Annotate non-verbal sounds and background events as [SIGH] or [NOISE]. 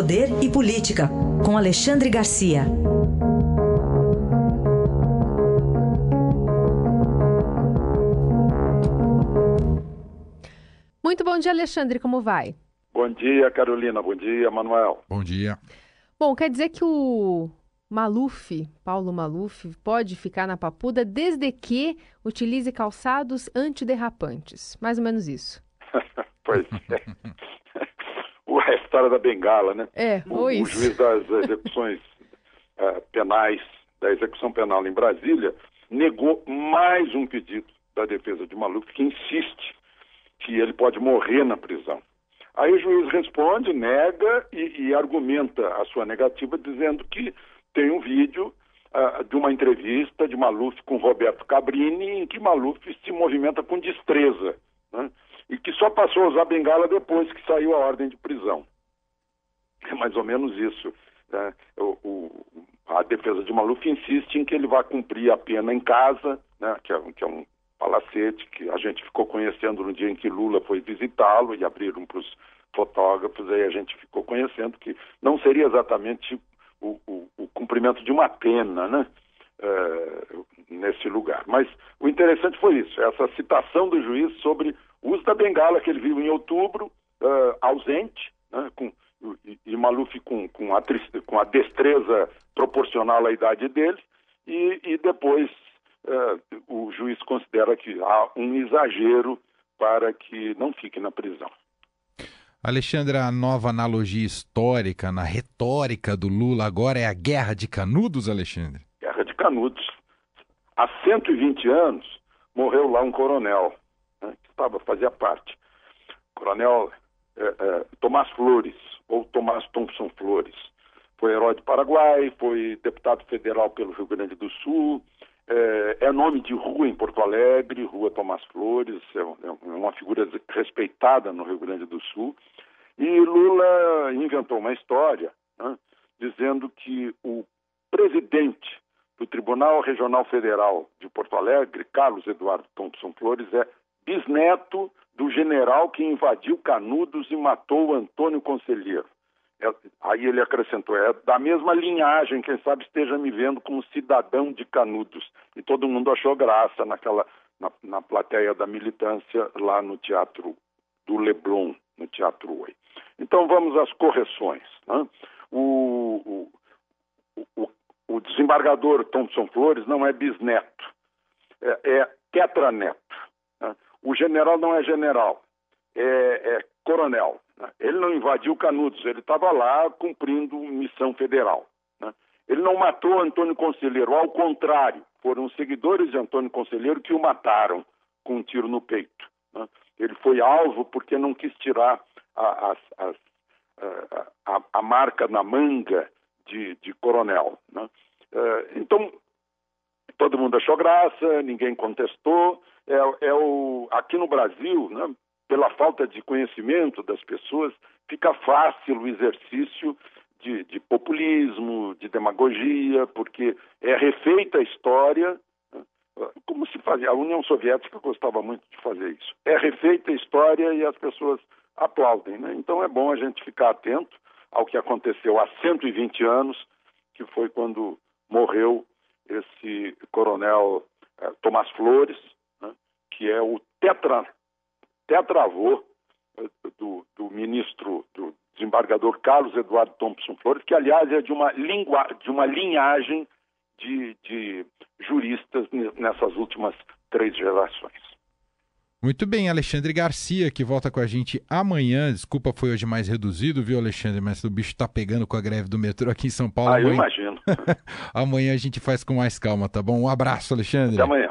Poder e Política, com Alexandre Garcia. Muito bom dia, Alexandre. Como vai? Bom dia, Carolina. Bom dia, Manuel. Bom dia. Bom, quer dizer que o Maluf, Paulo Maluf, pode ficar na papuda desde que utilize calçados antiderrapantes. Mais ou menos isso. [LAUGHS] pois é. A história da bengala, né? É, o, o juiz das execuções uh, [LAUGHS] penais, da execução penal em Brasília, negou mais um pedido da defesa de Maluf, que insiste que ele pode morrer na prisão. Aí o juiz responde, nega e, e argumenta a sua negativa, dizendo que tem um vídeo uh, de uma entrevista de Maluf com Roberto Cabrini, em que Maluf se movimenta com destreza, né? E que só passou a usar bengala depois que saiu a ordem de prisão. É mais ou menos isso. Né? O, o, a defesa de Maluf insiste em que ele vai cumprir a pena em casa, né? que, é, que é um palacete que a gente ficou conhecendo no dia em que Lula foi visitá-lo e abriram para os fotógrafos, aí a gente ficou conhecendo que não seria exatamente o, o, o cumprimento de uma pena, né? É, nesse lugar. Mas o interessante foi isso, essa citação do juiz sobre uso da bengala que ele viu em outubro, uh, ausente, né, com, e, e Maluf com, com, a, com a destreza proporcional à idade dele, e, e depois uh, o juiz considera que há um exagero para que não fique na prisão. Alexandre, a nova analogia histórica na retórica do Lula agora é a guerra de canudos, Alexandre? Guerra de canudos. Há 120 anos morreu lá um coronel, estava, fazia parte. Coronel é, é, Tomás Flores, ou Tomás Thompson Flores. Foi herói do Paraguai, foi deputado federal pelo Rio Grande do Sul, é, é, nome de rua em Porto Alegre, Rua Tomás Flores, é, é, uma figura respeitada no Rio Grande do Sul. E Lula inventou uma história né, dizendo que o presidente do Tribunal Regional Federal de Porto Alegre, Carlos Eduardo Thompson Flores, é bisneto do general que invadiu Canudos e matou Antônio Conselheiro. É, aí ele acrescentou, é da mesma linhagem, quem sabe esteja me vendo como cidadão de Canudos. E todo mundo achou graça naquela, na, na plateia da militância lá no Teatro do Leblon, no Teatro Oi. Então vamos às correções. Né? O, o, o, o, desembargador Thompson Flores não é bisneto, é, é tetraneto. O general não é general, é, é coronel. Né? Ele não invadiu Canudos, ele estava lá cumprindo missão federal. Né? Ele não matou Antônio Conselheiro, ao contrário, foram seguidores de Antônio Conselheiro que o mataram com um tiro no peito. Né? Ele foi alvo porque não quis tirar a, a, a, a marca na manga de, de coronel. Né? Eh, então, todo mundo achou graça, ninguém contestou. É, é o, aqui no Brasil, né, pela falta de conhecimento das pessoas, fica fácil o exercício de, de populismo, de demagogia, porque é refeita a história, né? como se fazia. A União Soviética gostava muito de fazer isso. É refeita a história e as pessoas aplaudem. Né? Então é bom a gente ficar atento ao que aconteceu há 120 anos, que foi quando morreu esse coronel eh, Tomás Flores, né? que é o tetra tetravô eh, do, do ministro, do desembargador Carlos Eduardo Thompson Flores, que aliás é de uma, de uma linhagem de, de juristas nessas últimas três gerações. Muito bem, Alexandre Garcia, que volta com a gente amanhã. Desculpa, foi hoje mais reduzido, viu, Alexandre? Mas o bicho tá pegando com a greve do metrô aqui em São Paulo. Ah, amanhã... eu imagino. [LAUGHS] amanhã a gente faz com mais calma, tá bom? Um abraço, Alexandre. Até amanhã.